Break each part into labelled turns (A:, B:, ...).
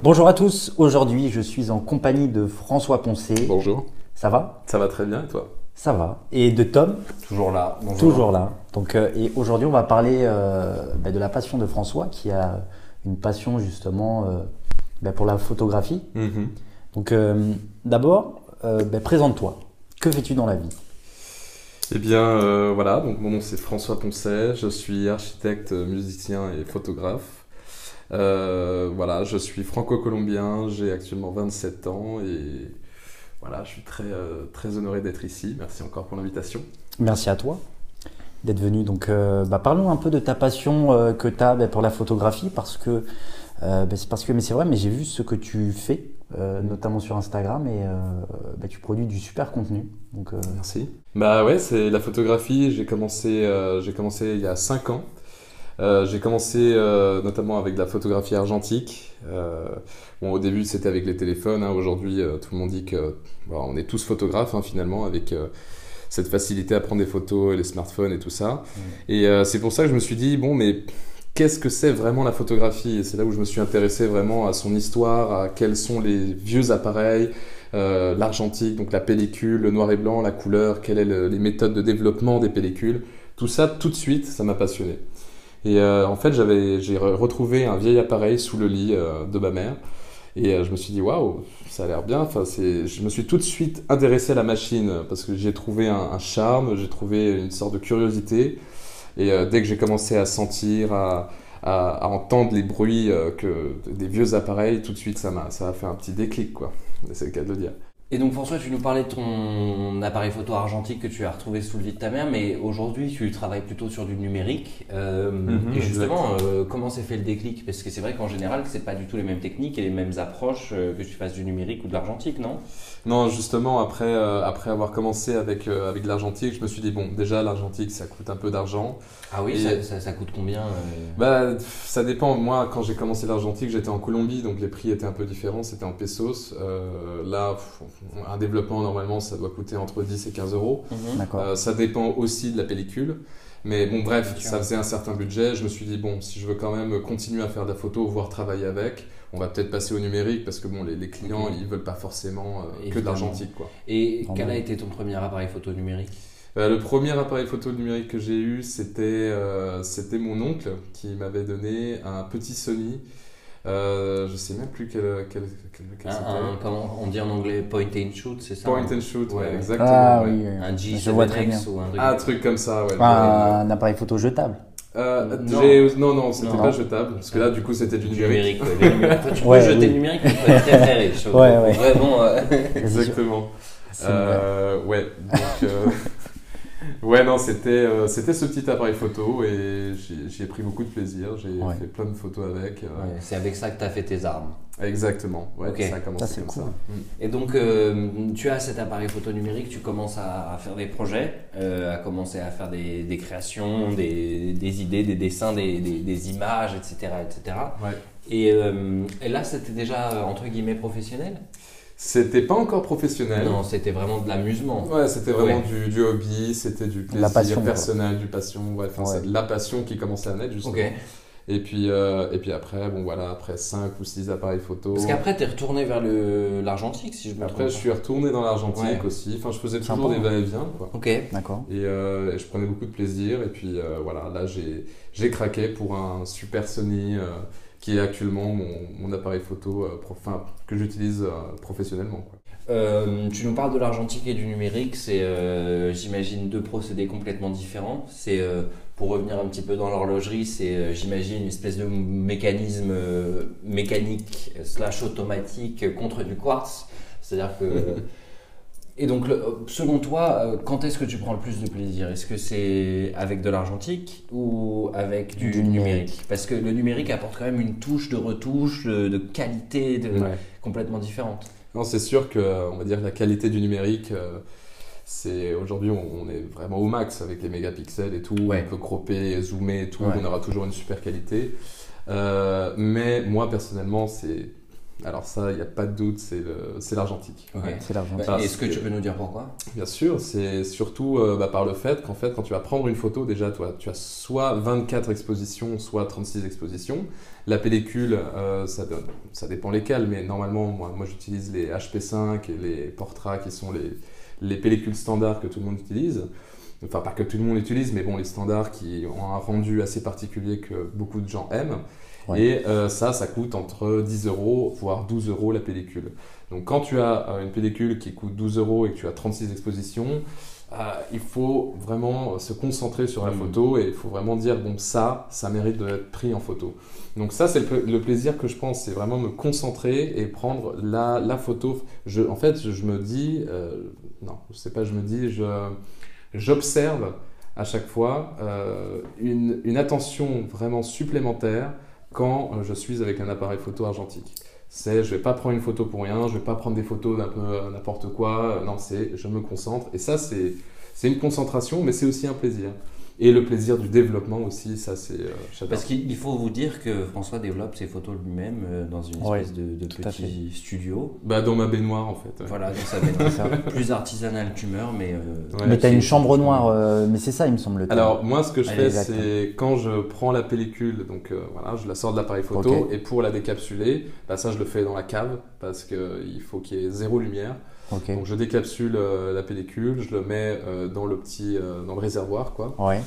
A: Bonjour à tous, aujourd'hui je suis en compagnie de François Poncé.
B: Bonjour.
A: Ça va?
B: Ça va très bien et toi?
A: Ça va. Et de Tom?
C: Toujours là. Bonjour.
A: Toujours là. Donc, euh, et aujourd'hui on va parler euh, bah, de la passion de François qui a une passion justement euh, bah, pour la photographie.
B: Mhm.
A: Donc euh, d'abord, euh, bah, présente-toi. Que fais-tu dans la vie?
B: Eh bien euh, voilà, donc mon nom c'est François Poncet, je suis architecte, musicien et photographe. Euh, voilà, je suis franco-colombien, j'ai actuellement 27 ans et voilà, je suis très, euh, très honoré d'être ici. Merci encore pour l'invitation.
A: Merci à toi d'être venu. Donc, euh, bah, parlons un peu de ta passion que tu as bah, pour la photographie, parce que, bah, c'est parce que, mais c'est vrai, mais j'ai vu ce que tu fais, euh, notamment sur Instagram, et euh, bah, tu produis du super contenu. Donc, euh,
B: Merci. Bah ouais, c'est la photographie. J'ai commencé, j'ai commencé il y a 5 ans. Euh, j'ai commencé euh, notamment avec de la photographie argentique. Euh, bon, au début, c'était avec les téléphones. hein. Aujourd'hui, tout le monde dit que bon, on est tous photographes hein, finalement, avec cette facilité à prendre des photos, les smartphones et tout ça. Et euh, c'est pour ça que je me suis dit bon, mais qu'est-ce que c'est vraiment la photographie? Et c'est là où je me suis intéressé vraiment à son histoire, à quels sont les vieux appareils, l'argentique, donc la pellicule, le noir et blanc, la couleur, quelles sont les méthodes de développement des pellicules. Tout ça, tout de suite, ça m'a passionné. Et euh, en fait, j'avais, j'ai re- retrouvé un vieil appareil sous le lit euh, de ma mère. Et euh, je me suis dit, waouh, ça a l'air bien. Enfin, c'est... Je me suis tout de suite intéressé à la machine parce que j'ai trouvé un, charme, j'ai trouvé une sorte de curiosité. Et dès que j'ai commencé à sentir, à, à, entendre les bruits que, des vieux appareils, tout de suite, ça m'a, ça a fait un petit déclic, quoi. C'est le cas de le dire.
C: Et donc François, tu nous parlais de ton appareil photo argentique que tu as retrouvé sous le lit de ta mère, mais aujourd'hui tu travailles plutôt sur du numérique. Euh,
B: Mhm,
C: et justement, euh, comment s'est fait le déclic? Parce que c'est vrai qu'en général, c'est pas du tout les mêmes techniques et les mêmes approches euh, que tu fasses du numérique ou de l'argentique, non?
B: Non, justement, après, euh, après avoir commencé avec, avec l'argentique, je me suis dit, bon, déjà, l'argentique, ça coûte un peu d'argent.
C: Ah oui,
B: Et-
C: ça, ça- ça coûte combien
B: Bah, ça dépend. Moi, quand j'ai commencé l'argentique, j'étais en Colombie, donc les prix étaient un peu différents, c'était en pesos. Euh, là, pff, un développement, normalement, ça doit coûter entre 10 et 15 euros.
C: Mhm.
B: Euh, ça dépend aussi de la pellicule. Mais bon, bref, ça faisait un certain budget. Je me suis dit, bon, si je veux quand même continuer à faire de la photo, voire travailler avec, on va peut-être passer au numérique parce que bon, les, les clients, ils veulent pas forcément euh, que de
C: Évidemment.
B: l'argentique, quoi.
C: Et quel a été ton premier appareil photo numérique?
B: Euh, le premier appareil photo numérique que j'ai eu, c'était euh, c'était mon oncle qui m'avait donné un petit Sony. Euh, je sais même plus quel, quel, quel, quel
C: un,
B: c'était.
C: un- comment on dit en anglais point and shoot, c'est ça
B: Point
C: hein
B: and shoot, ouais,
C: Ouais.
B: exactement.
A: Ah
B: ouais.
A: oui, oui.
C: Un
A: je vois très bien.
C: G7X ou un truc.
B: Ah, un truc comme ça, ouais.
A: Ah, un appareil photo jetable.
B: Euh,
C: Non.
B: j'ai- non, non, c'était
C: Non.
B: pas jetable, parce que là, du coup, c'était du
C: Du
B: numérique.
C: numérique, ouais, tu peux jeter
A: oui.
C: le numérique, être très très riche.
A: Ouais, ouais.
C: Vraiment. euh,
B: Exactement. Euh, ouais, donc. Ouais, non, c'était euh, c'était ce petit appareil photo et j'ai- j'y ai pris beaucoup de plaisir. J'ai
A: Ouais.
B: fait plein de photos avec. euh,
C: ouais, c'est avec ça que tu as fait tes armes.
B: Exactement, ouais,
C: Ok.
B: ça a commencé
A: Ça,
B: comme
A: cool.
B: ça. Mm.
C: Et donc, euh, tu as cet appareil photo numérique, tu commences à, à faire des projets, euh, à commencer à faire des, des créations, des, des idées, des dessins, des, des- des images, etc. etc.
B: Ouais.
C: Et, euh, et là, c'était déjà, entre guillemets, professionnel?
B: C'était pas encore professionnel.
C: Non, c'était vraiment de l'amusement.
B: Ouais, c'était vraiment
C: Ouais.
B: du, du hobby, c'était du plaisir
A: La passion, quoi.
B: personnel, du passion, ouais, enfin,
A: Ouais.
B: c'est de la passion qui commençait à naître justement.
C: Ok.
B: Et puis, euh, et puis après, bon voilà, après 5 ou 6 appareils photo.
C: Parce qu'après, tu es retourné vers le- l'argentique, si je me trompe.
B: Après, je suis retourné dans l'argentique
C: Ouais.
B: aussi. Enfin, je faisais toujours des va-et-vient, quoi.
C: Ok.
A: D'accord.
B: Et, euh, et je prenais beaucoup de plaisir. Et puis euh, voilà, là, j'ai j'ai craqué pour un super Sony euh, qui est actuellement mon, mon appareil photo euh, enfin, que j'utilise euh, professionnellement. Quoi.
C: Euh, tu nous parles de l'argentique et du numérique, c'est j'imagine deux procédés complètement différents. C'est pour revenir un petit peu dans l'horlogerie, c'est j'imagine une espèce de mécanisme mécanique slash automatique contre du quartz. C'est-à-dire que et donc le- selon toi, euh, quand est-ce que tu prends le plus de plaisir? Est-ce que c'est avec de l'argentique ou avec du,
A: Du
C: numérique?
A: numérique.
C: Parce que le numérique apporte quand même une touche de retouche, de, de qualité de,
B: Ouais.
C: complètement différente.
B: Non, c'est sûr que euh, on va dire la qualité du numérique, euh, c'est aujourd'hui on, on est vraiment au max avec les mégapixels et tout.
C: Ouais.
B: On peut cropper, zoomer et tout.
C: Ouais.
B: On aura toujours une super qualité. Euh, mais moi personnellement, c'est Alors ça, il n'y a pas de doute, c'est l'argentique.
C: Ok.
A: C'est l'argent.
C: Bah, Est-ce que
B: que-
C: tu peux nous dire pourquoi?
B: Bien sûr, c'est surtout euh, bah, par le fait qu'en fait, quand tu vas prendre une photo, déjà, toi, tu as soit 24 expositions, soit 36 expositions. La pellicule, euh, ça, donne- ça dépend lesquelles, mais normalement, moi, moi j'utilise les HP5 et les Portra qui sont les, les pellicules standards que tout le monde utilise. Enfin, pas que tout le monde utilise, mais bon, les standards qui ont un rendu assez particulier que beaucoup de gens aiment.
A: Ouais.
B: Et euh, ça, ça coûte entre 10 euros, voire 12 euros la pellicule. Donc quand tu as euh, une pellicule qui coûte 12 euros et que tu as 36 expositions, euh, il faut vraiment se concentrer sur la
C: Mhm.
B: photo et il faut vraiment dire, bon, ça, ça mérite d'être pris en photo. Donc ça, c'est le, pla- le plaisir que je pense, c'est vraiment me concentrer et prendre la, la photo. Je, en fait, je, je me dis, non, je sais pas, je me dis, je, j'observe à chaque fois euh, une, une attention vraiment supplémentaire quand euh, je suis avec un appareil photo argentique. C'est, je vais pas prendre une photo pour rien, je vais pas prendre des photos d'un peu euh, n'importe quoi. euh, Non, c'est, je me concentre. Et ça, c'est, c'est une concentration, mais c'est aussi un plaisir. Et le plaisir du développement aussi, ça, c'est, euh.
C: Parce qu'il il faut vous dire que François développe ses photos lui-même euh, dans une
A: Ouais,
C: espèce de, petit studio.
B: Bah, dans ma baignoire, en fait. ouais.
C: Voilà, donc ça va
A: C'est ça.
C: être plus artisanal qu'humeur, mais. euh,
B: Ouais.
A: mais t'as une chambre noire, euh, mais c'est ça, il me semble.
B: Alors moi ce que je fais c'est quand je prends la pellicule, donc euh, voilà, je la sors de l'appareil photo et pour la décapsuler, bah, ça je le fais dans la cave parce qu'il faut qu'il y ait zéro lumière. Donc je décapsule euh, la pellicule, je le mets euh, dans le petit euh, dans le réservoir quoi.
A: Ouais.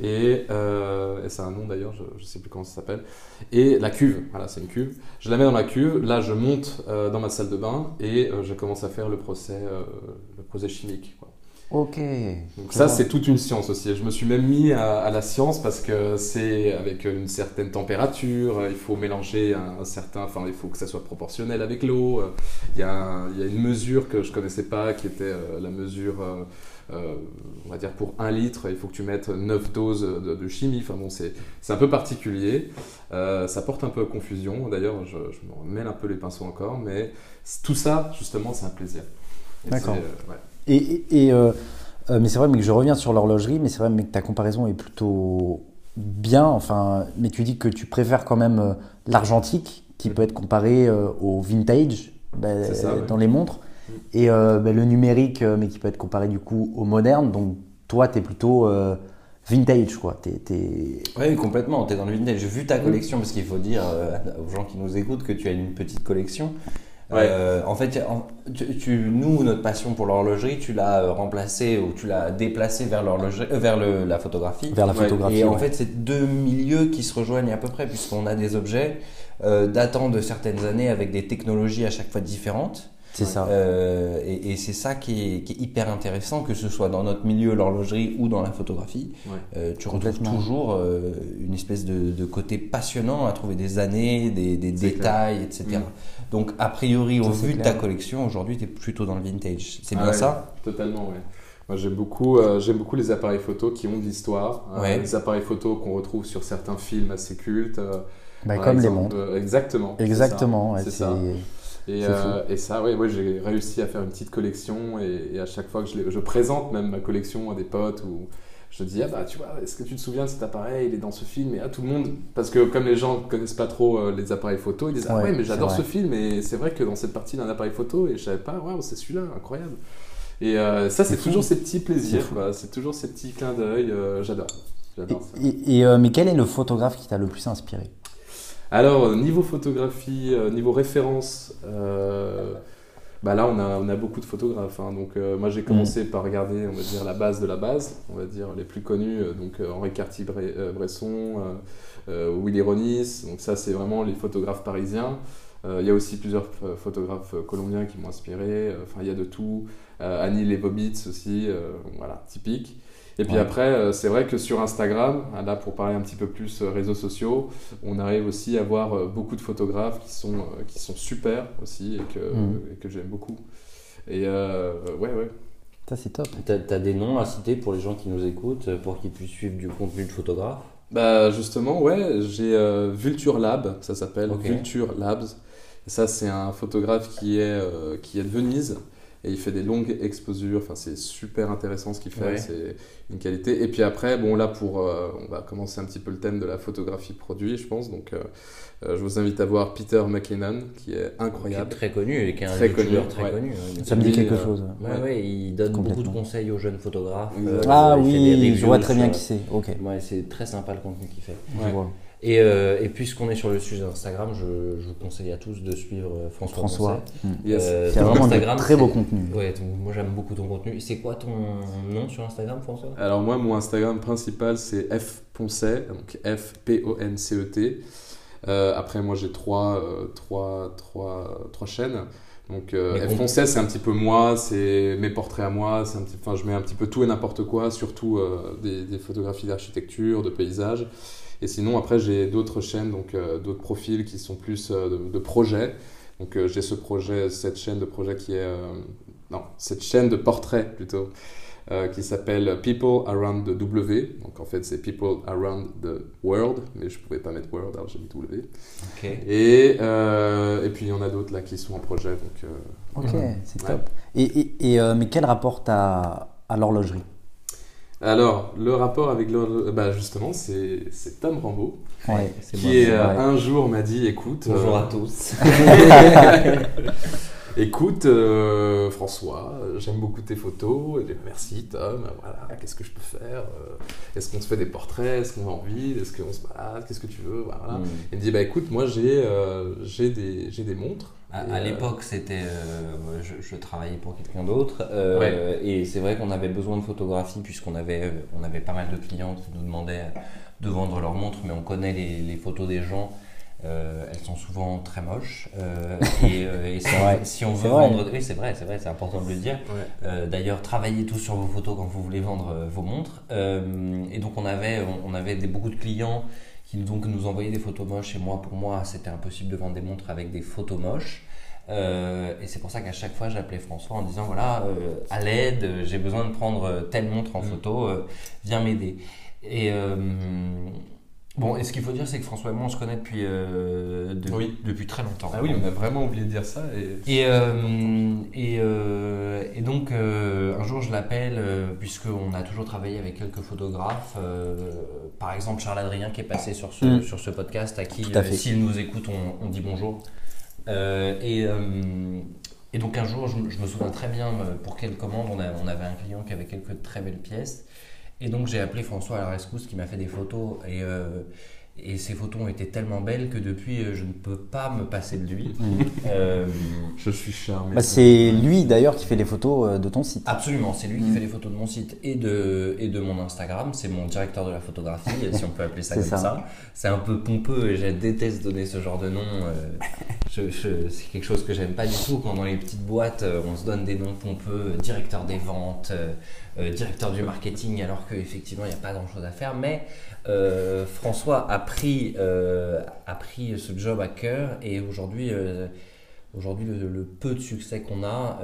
B: Et, euh, et c'est un nom d'ailleurs, je, je sais plus comment ça s'appelle. Et la cuve, voilà c'est une cuve. Je la mets dans la cuve, là je monte euh, dans ma salle de bain et euh, je commence à faire le procès euh, le procès chimique quoi.
A: Ok.
B: Donc ça, c'est toute une science aussi. Je me suis même mis à, à la science parce que c'est avec une certaine température, il faut mélanger un, un certain, enfin, il faut que ça soit proportionnel avec l'eau. Il y, a il y a une mesure que je connaissais pas qui était la mesure, euh, on va dire pour un litre, il faut que tu mettes 9 doses de, de chimie. Enfin bon, c'est un peu particulier. Euh, ça porte un peu à confusion. D'ailleurs, je, je me mêle un peu les pinceaux encore, mais tout ça, justement, c'est un plaisir.
A: D'accord.
B: euh, ouais.
A: Et, et- et, mais c'est vrai, mais que je reviens sur l'horlogerie, mais c'est vrai, mais que ta comparaison est plutôt bien. Enfin, mais tu dis que tu préfères quand même l'argentique, qui
B: Mm.
A: peut être comparé au vintage bah,
B: ouais.
A: dans les montres. Et euh, bah, le numérique, euh, mais qui peut être comparé du coup au moderne. Donc toi, tu es plutôt euh, vintage, quoi. T'es- t'es-
C: Oui, complètement. Tu es dans le vintage. J'ai vu ta collection parce qu'il faut dire euh, aux gens qui nous écoutent que tu as une petite collection.
B: Ouais.
C: Euh, en fait, en- tu, tu- nous, notre passion pour l'horlogerie, tu l'as remplacée ou tu l'as déplacée vers, l'horlogerie- euh, vers le- la photographie.
A: vers la
B: Ouais.
A: photographie.
C: Et en fait, c'est deux milieux qui se rejoignent à peu près, puisqu'on a des objets euh, datant de certaines années avec des technologies à chaque fois différentes.
A: C'est ça.
C: Euh, et et c'est ça qui est, qui est hyper intéressant, que ce soit dans notre milieu, l'horlogerie ou dans la photographie.
B: Ouais.
C: Euh, tu retrouves toujours euh, une espèce de, de côté passionnant à trouver des années, des, détails, etc.
B: Mm.
C: Donc, a priori, au vu de ta collection, aujourd'hui, tu es plutôt dans le vintage. C'est
B: Ah
C: bien
B: ouais,
C: ça?
B: Totalement, ouais. Moi, j'aime beaucoup, euh, j'aime beaucoup les appareils photo qui ont de l'histoire.
C: Ouais.
B: les appareils photo qu'on retrouve sur certains films assez cultes. euh,
A: Bah, comme les montres.
B: euh, exactement. c'est
A: Exactement.
B: c'est- ça. Et, euh, et ça, ouais, ouais, j'ai réussi à faire une petite collection et, et à chaque fois que je, présente même ma collection à des potes ou je dis ah bah tu vois est-ce que tu te souviens de cet appareil? Il est dans ce film. Et à tout le monde parce que comme les gens ne connaissent pas trop euh, les appareils photo ils disent ah
A: Ouais,
B: ouais mais j'adore ce film. Et c'est vrai que dans cette partie d'un appareil photo et je savais pas waouh c'est celui-là incroyable. Et euh, ça c'est toujours ces petits plaisirs
A: C'est
B: toujours ces petits clins d'œil j'adore.
A: Et, et- et, euh, mais quel est le photographe qui t'a le plus inspiré?
B: Alors, euh, niveau photographie, euh, niveau référence, euh, bah là, on a, on a beaucoup de photographes. hein. Donc, euh, moi, j'ai commencé par regarder, on va dire, la base de la base, on va dire, les plus connus. donc, Henri Cartier-Bresson, euh, Willy Ronis. Donc, ça, c'est vraiment les photographes parisiens. Il y a aussi plusieurs photographes colombiens qui m'ont inspiré. Enfin, il y a de tout. Annie Leibovitz aussi, voilà, typique. Et puis
A: Ouais.
B: après, euh, c'est vrai que sur Instagram, hein, là pour parler un petit peu plus euh, réseaux sociaux, on arrive aussi à voir euh, beaucoup de photographes qui sont, qui sont super aussi et que, et que j'aime beaucoup. Et euh, ouais, ouais.
A: Ça, c'est top.
C: Tu as, des noms à citer pour les gens qui nous écoutent, pour qu'ils puissent suivre du contenu de photographe?
B: Bah justement, ouais, j'ai euh, Vulture Lab, ça s'appelle. Vulture Labs. Et ça, c'est un photographe qui est, euh, qui est de Venise et il fait des longues exposures. Enfin, c'est super intéressant ce qu'il fait.
C: Ouais.
B: C'est une qualité. Et puis après, bon, là, pour, euh, on va commencer un petit peu le thème de la photographie produit, je pense. Donc, euh, euh, je vous invite à voir Peter McKinnon, qui est
C: Qui est
B: incroyable.
C: très connu et qui est un
B: Très connu,
C: très
B: ouais.
C: connu. hein.
A: Ça me dit quelque
B: euh,
A: chose.
C: Ouais, ouais, il donne beaucoup de conseils aux jeunes photographes.
A: Ah oui, je vois très bien qui c'est. Ok.
C: Ouais, c'est très sympa le contenu qu'il fait.
A: Je vois.
C: Et, euh, et puisqu'on est sur le sujet d'Instagram, je, je vous conseille à tous de suivre euh, François.
A: François,
C: Poncet.
A: mm.
B: Yes.
C: Euh,
A: qui a vraiment de
C: Instagram,
A: très beau contenu.
C: Ouais, moi j'aime beaucoup ton contenu. C'est quoi ton nom sur Instagram, François?
B: Alors moi, mon Instagram principal, c'est fponcet, donc F-P-O-N-C-E-T. Euh, après, moi, j'ai trois, euh, trois, trois, trois chaînes. Donc euh, F-Poncet, c'est un petit peu moi, c'est mes portraits à moi, c'est un petit, enfin, je mets un petit peu tout et n'importe quoi, surtout euh, des, des photographies d'architecture, de paysages. Et sinon, après, j'ai d'autres chaînes, donc euh, d'autres profils qui sont plus euh, de, de projets. Donc euh, j'ai ce projet, cette chaîne de projet qui est... euh, non, cette chaîne de portraits plutôt, euh, qui s'appelle People Around the W. Donc en fait, c'est People Around the World, mais je pouvais pas mettre World, alors j'ai mis W.
C: Ok.
B: Et, euh, et puis il y en a d'autres là qui sont en projet. Donc, euh,
A: Ok, c'est
B: Ouais.
A: top. Et, et, et, euh, mais quel rapport t'as à l'horlogerie?
B: Alors, le rapport avec le... Bah justement, c'est c'est Tom
A: Ouais.
C: C'est
B: qui
C: moi.
B: est,
A: c'est
B: euh, un jour m'a dit, écoute...
C: Bonjour
B: euh,
C: à tous.
B: Écoute, euh, François, j'aime beaucoup tes photos. Et merci, Tom. Voilà, qu'est-ce que je peux faire Est-ce qu'on se fait des portraits Est-ce qu'on va en ville Est-ce qu'on se balade Qu'est-ce que tu veux Voilà.
C: Mm.
B: Il me dit, bah écoute, moi j'ai euh, j'ai des, j'ai des montres.
C: À,
B: euh,
C: l'époque, c'était, euh, je, je travaillais pour quelqu'un d'autre, euh, et c'est vrai qu'on avait besoin de photographie puisqu'on avait, on avait pas mal de clients qui nous demandaient de vendre leurs montres, mais on connaît les, les photos des gens. euh, elles sont souvent très moches et, et si, on,
A: vrai.
C: si on
A: C'est
C: veut
A: vrai.
C: vendre, oui c'est vrai, c'est vrai, c'est important de le dire.
B: Ouais.
C: D'ailleurs, travaillez tous sur vos photos quand vous voulez vendre vos montres. Et donc, on avait, on, on avait des, beaucoup de clients qui donc, nous envoyaient des photos moches. Et moi, pour moi, c'était impossible de vendre des montres avec des photos moches. Euh, et c'est pour ça qu'à chaque fois, j'appelais François en disant voilà, euh, à l'aide, j'ai besoin de prendre telle montre en
B: Mm.
C: photo, euh, viens m'aider. Et. Bon, et ce qu'il faut dire, c'est que François et moi, on se connaît depuis, euh, de-
B: Oui.
C: depuis très longtemps.
B: Ah oui, on a vraiment oublié de dire ça. Et...
C: Et, euh, et, euh, et donc, euh, un jour, je l'appelle, euh, puisqu'on a toujours travaillé avec quelques photographes. euh, par exemple, Charles Adrien, qui est passé sur ce,
A: Mm.
C: sur ce podcast, à qui, euh, s'il nous écoute, on, on dit bonjour. Euh, et, euh, et donc, un jour, je, me- je me souviens très bien pour quelle commande, on, a- on avait un client qui avait quelques très belles pièces. Et donc, j'ai appelé François à la rescousse qui m'a fait des photos. Et. euh, et ces photos ont été tellement belles que depuis, euh, je ne peux pas me passer de lui.
A: Mhm.
C: Euh,
B: Je suis charmé.
A: Bah, c'est lui d'ailleurs qui fait les photos de ton site.
C: Absolument, c'est lui qui
A: Mm.
C: fait les photos de mon site et de, et de mon Instagram. C'est mon directeur de la photographie, si on peut appeler ça comme ça.
A: ça.
C: C'est un peu pompeux et je déteste donner ce genre de nom. je- je- c'est quelque chose que j'aime pas du tout quand dans les petites boîtes on se donne des noms pompeux, directeur des ventes, euh, directeur du marketing, alors qu'effectivement il n'y a pas grand chose à faire. Mais euh, François a pris, euh, a pris ce job à cœur et aujourd'hui. le, peu de succès qu'on a,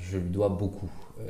C: je lui dois beaucoup. Euh,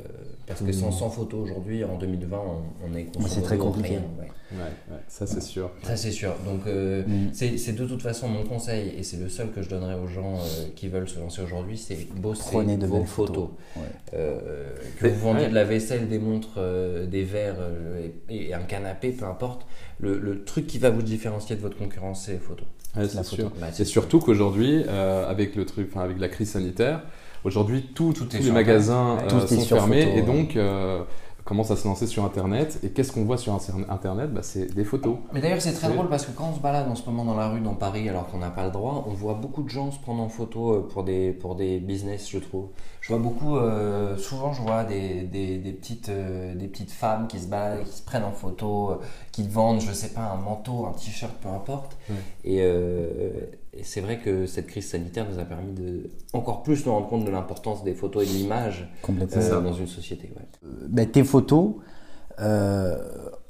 C: parce que sans, sans photo, aujourd'hui, en 2020, on, on est
A: c'est très compliqué.
C: rien, ouais.
B: Ouais, ouais, ça c'est sûr.
C: Ça, c'est sûr. Donc, euh,
A: Mm.
C: c'est de toute façon mon conseil, et c'est le seul que je donnerais aux gens euh, qui veulent se lancer aujourd'hui, c'est bosser
A: Prenez de
C: vos
A: belles
C: photos.
A: photos. Ouais.
C: Euh, que vous vendiez
B: ouais.
C: de la vaisselle, des montres, euh, des verres euh, et, et un canapé, peu importe, le, le truc qui va vous différencier de votre concurrence, c'est les photos.
B: C'est
A: photo.
B: sûr.
C: Bah,
B: Et surtout qu'aujourd'hui, euh, avec le truc, enfin avec la crise sanitaire, aujourd'hui tout,
C: Tout est
B: tous les magasins euh,
A: Tout
B: sont fermés
A: photo,
B: et donc euh, commencent à se lancer sur Internet. Et qu'est-ce qu'on voit sur Inter- Internet? Bah, C'est des photos.
C: Mais d'ailleurs, c'est très drôle parce que quand on se balade en ce moment dans la rue, dans Paris, alors qu'on n'a pas le droit, on voit beaucoup de gens se prendre en photo euh, pour des, pour des business, je trouve. Je vois beaucoup, euh, souvent, je vois des, des, des petites, euh, des petites femmes qui se baladent, qui se prennent en photo, euh, qui vendent, je sais pas, un manteau, un t-shirt, peu importe. Et, et c'est vrai que cette crise sanitaire nous a permis de encore plus nous rendre compte de l'importance des photos et de l'image euh, dans une société. ouais.
A: Bah, tes photos, euh,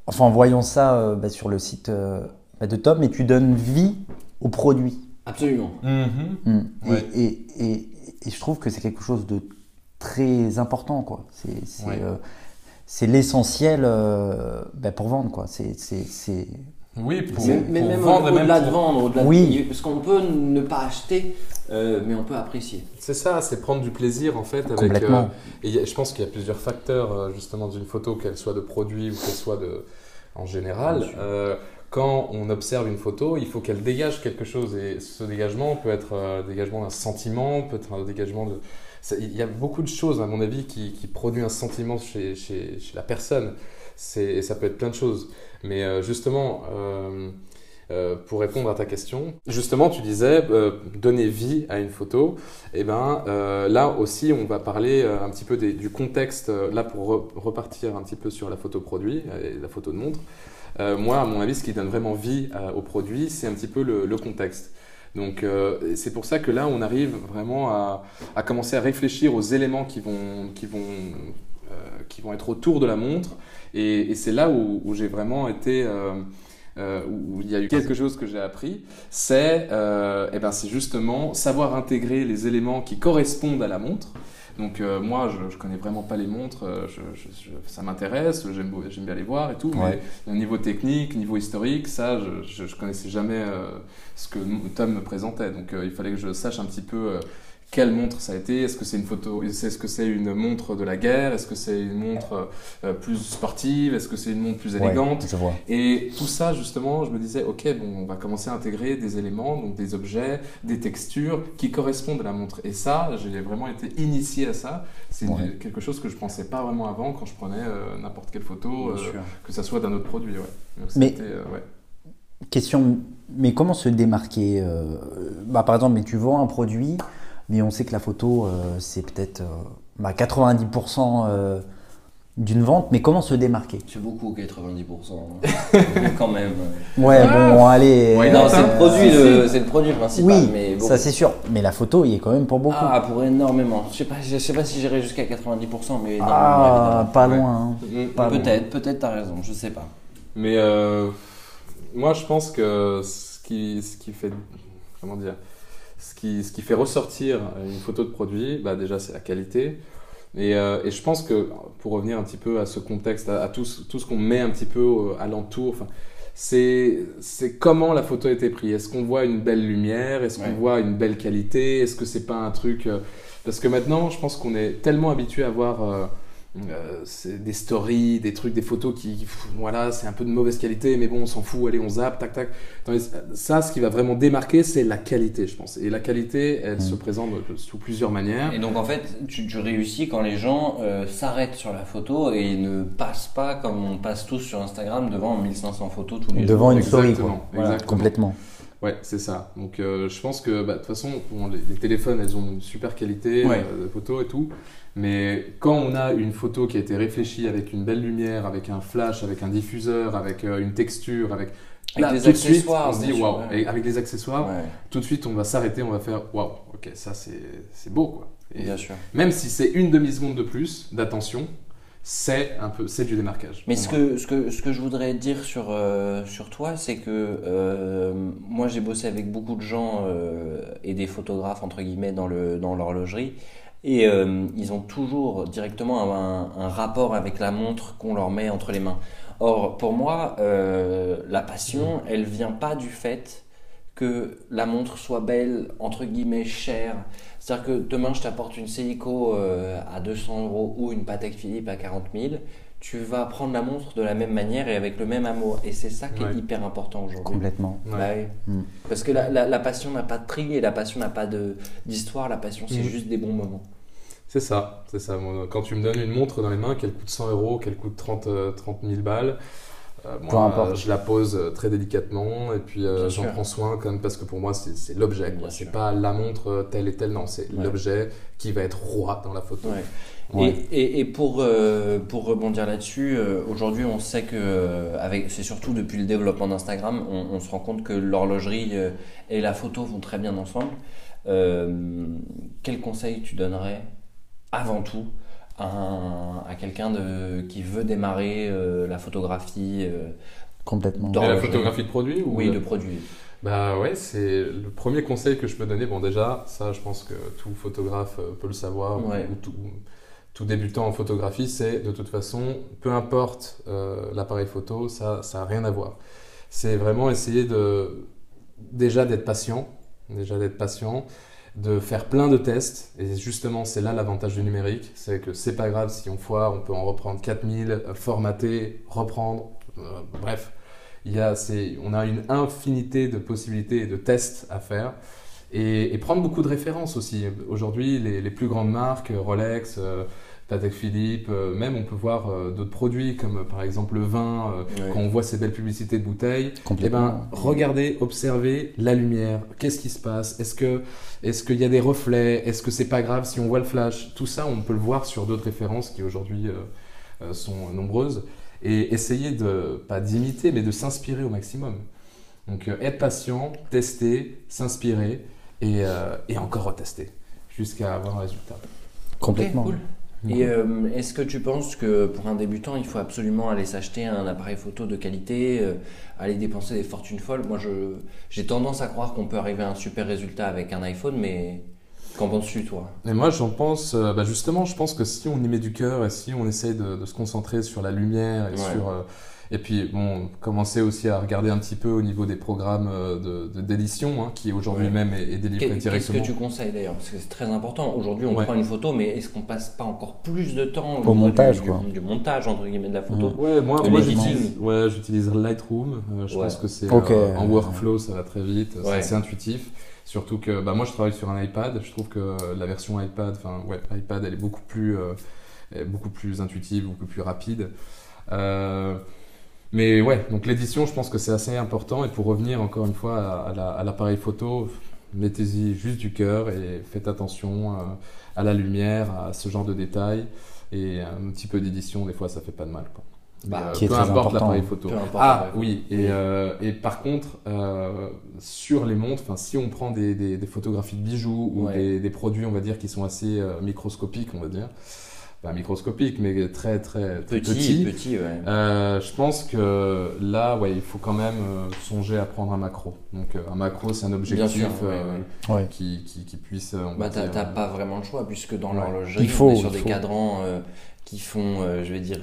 A: enfin en voyant ça euh, bah, sur le site euh, bah, de Tom, et tu donnes vie au produit.
C: Absolument.
A: Mm.
B: Ouais.
A: Et, et, et, et je trouve que c'est quelque chose de très important, quoi. C'est
B: Ouais.
A: euh, l'essentiel euh, bah, pour vendre, quoi. C'est-
B: Oui, pour,
C: Mais,
B: pour
C: mais même
B: vendre
C: au-delà
B: pour-
C: de vendre, au-delà de-
A: Oui.
C: parce qu'on peut ne pas acheter, euh, mais on peut apprécier.
B: C'est ça, c'est prendre du plaisir en fait. Avec,
A: Complètement.
B: euh, et a- je pense qu'il y a plusieurs facteurs euh, justement d'une photo, qu'elle soit de produit ou qu'elle soit de, en général. Euh, quand on observe une photo, il faut qu'elle dégage quelque chose et ce dégagement peut être un dégagement d'un sentiment, peut être un dégagement de... Il y a beaucoup de choses à mon avis qui, qui produisent un sentiment chez, chez, chez la personne. Et ça peut être plein de choses. Mais euh, justement, euh, euh, pour répondre à ta question, justement, tu disais donner vie à une photo. Et ben euh, là aussi, on va parler un petit peu du contexte. là, pour re- repartir un petit peu sur la photo produit et la photo de montre. Moi, à mon avis, ce qui donne vraiment vie au produit, c'est un petit peu le, contexte. Donc, c'est pour ça que là, on arrive vraiment à, commencer à réfléchir aux éléments qui vont, qui vont être autour de la montre. Et, et c'est là où, où j'ai vraiment été, euh, euh, où il y a eu quelque chose que j'ai appris. C'est, euh, eh ben, justement savoir intégrer les éléments qui correspondent à la montre. Donc euh, moi, je, je connais vraiment pas les montres, euh, je, je- je- ça m'intéresse, j'aime bien les voir et tout,
A: Ouais.
B: mais au niveau technique, niveau historique, ça, je, je connaissais jamais euh, ce que Tom me présentait. Donc euh, il fallait que je sache un petit peu euh, quelle montre ça a été. Est-ce que c'est une photo Est-ce que c'est une montre de la guerre? Est-ce que c'est une montre euh, plus sportive? Est-ce que c'est une montre plus
A: Ouais,
B: élégante?
A: je vois.
B: et tout ça, justement, je me disais, ok, bon, on va commencer à intégrer des éléments, donc des objets, des textures qui correspondent à la montre. Et ça, j'ai vraiment été initié à ça. C'est
A: Ouais.
B: quelque chose que je pensais pas vraiment avant quand je prenais euh, n'importe quelle photo, euh, que ça soit d'un autre produit. Ouais. Donc,
A: Mais-
B: euh.
A: Question, mais comment se démarquer euh, bah, Par exemple, mais tu vends un produit, mais on sait que la photo, euh, c'est peut-être euh, bah, 90% euh, d'une vente, mais comment se démarquer?
C: C'est beaucoup, 90%. hein. quand même.
A: Ouais, bon, allez.
B: Ouais,
C: non, c'est le
B: euh,
C: produit, le, c'est le produit principal.
A: oui,
C: mais bon.
A: ça c'est sûr. Mais la photo, il est quand même pour beaucoup.
C: Ah, pour énormément. Je sais pas, je sais pas si j'irai jusqu'à 90%, mais énormément,
A: Ah,
C: évidemment.
A: pas
B: Ouais.
A: loin. hein.
B: Mm.
A: Pas loin.
C: Peut-être, peut-être t'as raison, je sais pas.
B: Mais euh, moi, je pense que ce qui, ce qui fait, comment dire, ce qui, ce qui fait ressortir une photo de produit, bah déjà, c'est la qualité. Et, euh, et je pense que, pour revenir un petit peu à ce contexte, à, à tout, ce- tout ce qu'on met un petit peu au- alentour, enfin, c'est c'est comment la photo a été prise. Est-ce qu'on voit une belle lumière? Est-ce qu'on
C: Ouais.
B: voit une belle qualité? Est-ce que c'est pas un truc... euh, Parce que maintenant, je pense qu'on est tellement habitué à voir... euh, euh, c'est des stories, des trucs, des photos qui, pff, voilà, c'est un peu de mauvaise qualité, mais bon, on s'en fout, allez, on zappe, tac, tac. Tandis- ça, ce qui va vraiment démarquer, c'est la qualité, je pense. Et la qualité, elle
A: Mm.
B: se présente sous plusieurs manières.
C: Et donc en fait, tu, tu réussis quand les gens euh, s'arrêtent sur la photo et ne passent pas comme on passe tous sur Instagram devant 1500 photos tous les jours.
A: Devant une story,
B: Exactement,
A: quoi. Voilà,
B: exactement.
A: complètement.
B: Ouais, c'est ça. Donc, euh, je pense que, bah, de toute façon, les, les téléphones, elles ont une super qualité
C: Ouais.
B: euh, de photo et tout. Mais quand on a une photo qui a été réfléchie avec une belle lumière, avec un flash, avec un diffuseur, avec euh, une texture, avec.
C: Avec
B: Là,
C: des
B: tout de suite,
C: accessoires,
B: on se dit waouh. Et avec les accessoires,
C: Ouais,
B: tout de suite, on va s'arrêter, on va faire waouh, ok, ça c'est c'est beau quoi. Et
C: bien sûr.
B: même si c'est une demi-seconde de plus d'attention, c'est un peu, c'est du démarquage.
C: Mais ce
B: moi.
C: que, ce, que, ce que je voudrais dire sur, euh, sur toi, c'est que euh, moi j'ai bossé avec beaucoup de gens euh, et des photographes entre guillemets dans le dans l'horlogerie et ils ont toujours directement un, un rapport avec la montre qu'on leur met entre les mains. Or pour moi, la passion, elle vient pas du fait que la montre soit belle, entre guillemets chère. C'est-à-dire que demain je t'apporte une Seiko euh, à 200 euros ou une Patek Philippe à 40 000, tu vas prendre la montre de la même manière et avec le même amour. Et c'est ça qui
B: Ouais.
C: est hyper important aujourd'hui.
A: Complètement.
B: Ouais.
C: Bah oui.
A: Mm.
C: Parce que la, la- la passion n'a pas de prix et la passion n'a pas de- d'histoire. La passion, c'est
B: Mm.
C: juste des bons moments.
B: C'est ça, c'est ça. Quand tu me donnes une montre dans les mains, qu'elle coûte 100 euros, qu'elle coûte 30, euh, 30 000 balles, euh,
A: Peu importe.
B: je la pose euh, très délicatement et puis euh, j'en prends soin quand même parce que pour moi, c'est l'objet. C'est pas la montre telle et telle, non, c'est
C: Ouais.
B: l'objet qui va être roi dans la photo.
C: Ouais.
A: Ouais.
C: Et, et, et pour, euh, pour rebondir là-dessus, euh, aujourd'hui on sait que, euh, avec, c'est surtout depuis le développement d'Instagram, on, on se rend compte que l'horlogerie et la photo vont très bien ensemble. Euh, quel conseil tu donnerais avant tout à, un- à quelqu'un qui veut démarrer euh, la photographie euh,
A: Complètement.
C: Dans-
B: la photographie de produit ou
C: Oui, de produit.
B: Bah ouais, c'est le premier conseil que je peux donner. Bon, déjà, ça, je pense que tout photographe euh, peut le savoir, ou-
C: Ouais.
B: ou, tout, tout débutant en photographie, c'est de toute façon, peu importe euh, l'appareil photo, ça, ça a rien à voir. c'est vraiment essayer de déjà d'être patient, déjà d'être patient, de faire plein de tests. Et justement, c'est là l'avantage du numérique, c'est que c'est pas grave si on foire, on peut en reprendre 4000, euh, formater, reprendre, euh, bref. Il y a, on a une infinité de possibilités et de tests à faire. Et, prendre beaucoup de références aussi. Aujourd'hui, les, les, plus grandes marques, Rolex, euh, Patek Philippe, euh, même on peut voir euh, d'autres produits comme euh, par exemple le vin, quand on voit ces belles publicités de bouteilles. Eh ben, regardez, observez la lumière, qu'est-ce qui se passe, est-ce que est-ce qu'il y a des reflets, est-ce que c'est pas grave si on voit le flash, tout ça on peut le voir sur d'autres références qui aujourd'hui sont nombreuses et essayer de pas d'imiter mais de s'inspirer au maximum. Donc être patient, tester, s'inspirer et, et encore retester jusqu'à avoir un résultat.
A: Complètement.
C: Et euh, est-ce que tu penses que pour un débutant, il faut absolument aller s'acheter un appareil photo de qualité, euh, aller dépenser des fortunes folles? Moi, j'ai tendance à croire qu'on peut arriver à un super résultat avec un iPhone, mais qu'en penses-tu, toi?
B: Et moi, j'en pense, euh, bah, justement, je pense que si on y met du cœur et si on essaye de, se concentrer sur la lumière et sur et puis, bon, commencer aussi à regarder un petit peu au niveau des programmes euh, d'édition, de, hein, qui aujourd'hui même est, est délivré directement.
C: Qu'est-ce que tu conseilles d'ailleurs? Parce que c'est très important. Aujourd'hui, on prend une photo, mais est-ce qu'on passe pas encore plus de temps
A: au montage,
C: du,
A: quoi.
C: Du, montage, entre guillemets, de la photo?
B: Ouais, moi, moi j'utilise Lightroom. Euh, je pense que c'est euh, en workflow, ça va très vite. C'est assez intuitif. Surtout que bah, moi, je travaille sur un iPad. Je trouve que la version iPad, enfin, ouais, iPad, elle est beaucoup plus, plus intuitive, beaucoup plus rapide. Euh, mais ouais, donc l'édition, je pense que c'est assez important. Et pour revenir encore une fois à, l'appareil photo, mettez-y juste du cœur et faites attention euh, à la lumière, à ce genre de détails. Et un petit peu d'édition, des fois, ça fait pas de mal. Quoi.
A: Bah, euh, peu importe l'appareil photo.
B: ah oui, et, euh, et, par contre, sur les montres, si on prend des, des, photographies de bijoux ou des, des, produits, on va dire, qui sont assez microscopiques, on va dire, pas microscopique, mais très très, petit.
C: petit,
B: euh, je pense que là, ouais, il faut quand même euh, songer à prendre un macro. Donc euh, un macro, c'est un objectif Qui, qui, qui, puisse.
C: bah, t'as pas vraiment le choix puisque dans l'horlogerie, il faut, on est sur des cadrans qui font, je vais dire,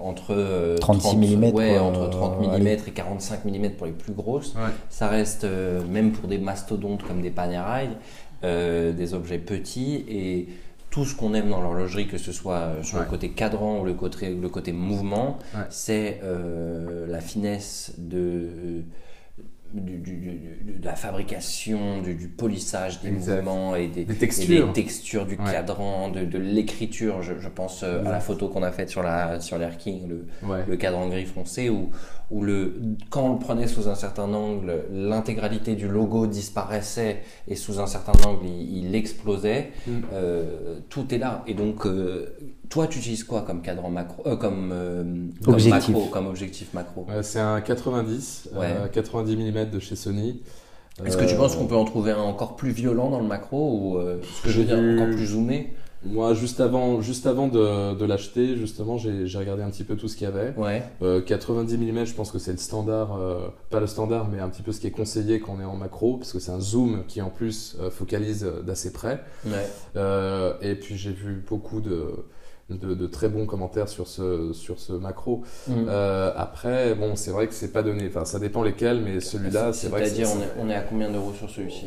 C: entre
A: 36 mm,
C: ouais, entre 30 mm et 45 mm pour les plus grosses. Ça reste même pour des mastodontes comme des Panerai, des objets petits et tout ce qu'on aime dans l'horlogerie, que ce soit euh, sur le côté cadran ou le côté, le côté mouvement, c'est euh, la finesse de de la fabrication, du, polissage des mouvements et des,
B: textures.
C: textures, du cadran, de, l'écriture. Je, pense euh, à la photo qu'on a faite sur la sur l'Air King, le, le, cadran gris foncé, où, où le, quand on le prenait sous un certain angle, l'intégralité du logo disparaissait et sous un certain angle, il, explosait. Mm. Euh, tout est là. Et donc, euh, toi, tu utilises quoi comme cadran macro, euh, comme, euh,
A: objectif.
C: macro, comme objectif macro
B: C'est un 90, 90 mm de chez Sony.
C: Est-ce que tu penses qu'on peut en trouver un encore plus violent dans le macro ou ce que je veux dire encore plus zoomé
B: moi, juste avant, juste avant de, de l'acheter, justement, j'ai regardé un petit peu tout ce qu'il y avait.
C: Ouais.
B: 90 mm, je pense que c'est le standard, pas le standard, mais un petit peu ce qui est conseillé quand on est en macro, parce que c'est un zoom qui en plus focalise d'assez près.
C: Ouais.
B: et puis j'ai vu beaucoup de, de, très bons commentaires sur ce, sur ce macro. Mm. Euh, après, bon, c'est vrai que c'est pas donné. Enfin, ça dépend lesquels, mais celui-là, c'est vrai.
C: C'est-à-dire, on, on, est à combien d'euros sur celui-ci?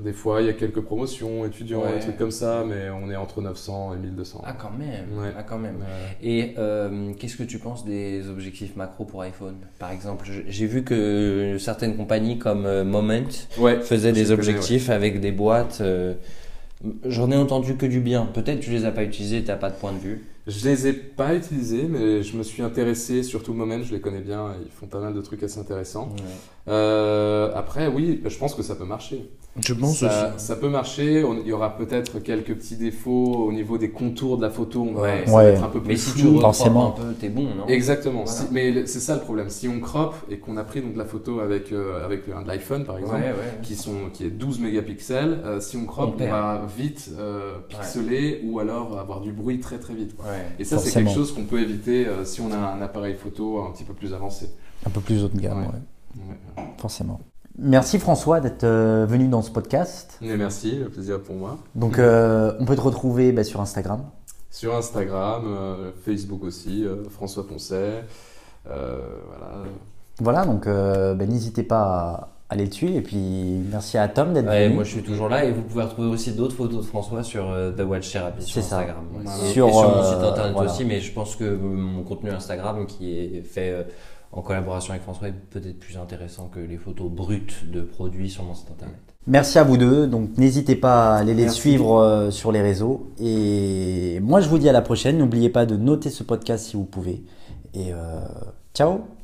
B: Des fois, il y a quelques promotions étudiants, des trucs comme ça, mais on est entre 900 et 1200.
C: Ah, quand même. Ah, quand même. Et euh, qu'est-ce que tu penses des objectifs macro pour iPhone? Par exemple, j'ai vu que certaines compagnies comme euh, Moment faisaient des objectifs avec des boîtes. J'en ai entendu que du bien. Peut-être tu les as pas utilisés, tu n'as pas de point de vue.
B: Je les ai pas utilisés, mais je me suis intéressé, surtout Moment, je les connais bien, ils font pas mal de trucs assez intéressants. Euh, après, oui, je pense que ça peut marcher.
C: Je pense
B: ça, Ça peut marcher, il y aura peut-être quelques petits défauts au niveau des contours de la photo, on
A: va, être
B: un peu plus
C: Mais si tu forcément. un peu, t'es bon, non?
B: Exactement, mais c'est ça le problème. Si on crop et qu'on a pris donc la photo avec, euh, avec un l'iPhone par exemple, Qui, sont, qui est 12 mégapixels, euh, si on crop, on, va vite pixeler ou alors avoir du bruit très très vite. Et ça, c'est quelque chose qu'on peut éviter euh, si on a un appareil photo un petit peu plus avancé.
A: Un peu plus haut de gamme, ouais. Forcément. Merci François d'être euh, venu dans ce podcast.
B: Et merci, le plaisir pour moi.
A: Donc, euh, on peut te retrouver bah, sur Instagram.
B: Sur Instagram, Facebook aussi, François Poncet. voilà.
A: Voilà, donc euh, ben, n'hésitez pas à aller dessus. Et puis merci à Tom d'être
C: Ouais,
A: venu.
C: moi je suis toujours là et vous pouvez retrouver aussi d'autres photos de François sur euh, The Watch Therapy sur. Instagram.
B: Voilà.
C: Et Sur, mon
A: euh,
C: site internet
A: voilà.
C: aussi, mais je pense que mon contenu Instagram qui est fait euh, en collaboration avec François est peut-être plus intéressant que les photos brutes de produits sur mon site internet.
A: Merci à vous deux. Donc n'hésitez pas à aller les
B: Merci.
A: suivre euh, sur les réseaux. Et moi je vous dis à la prochaine. N'oubliez pas de noter ce podcast si vous pouvez. Et euh, ciao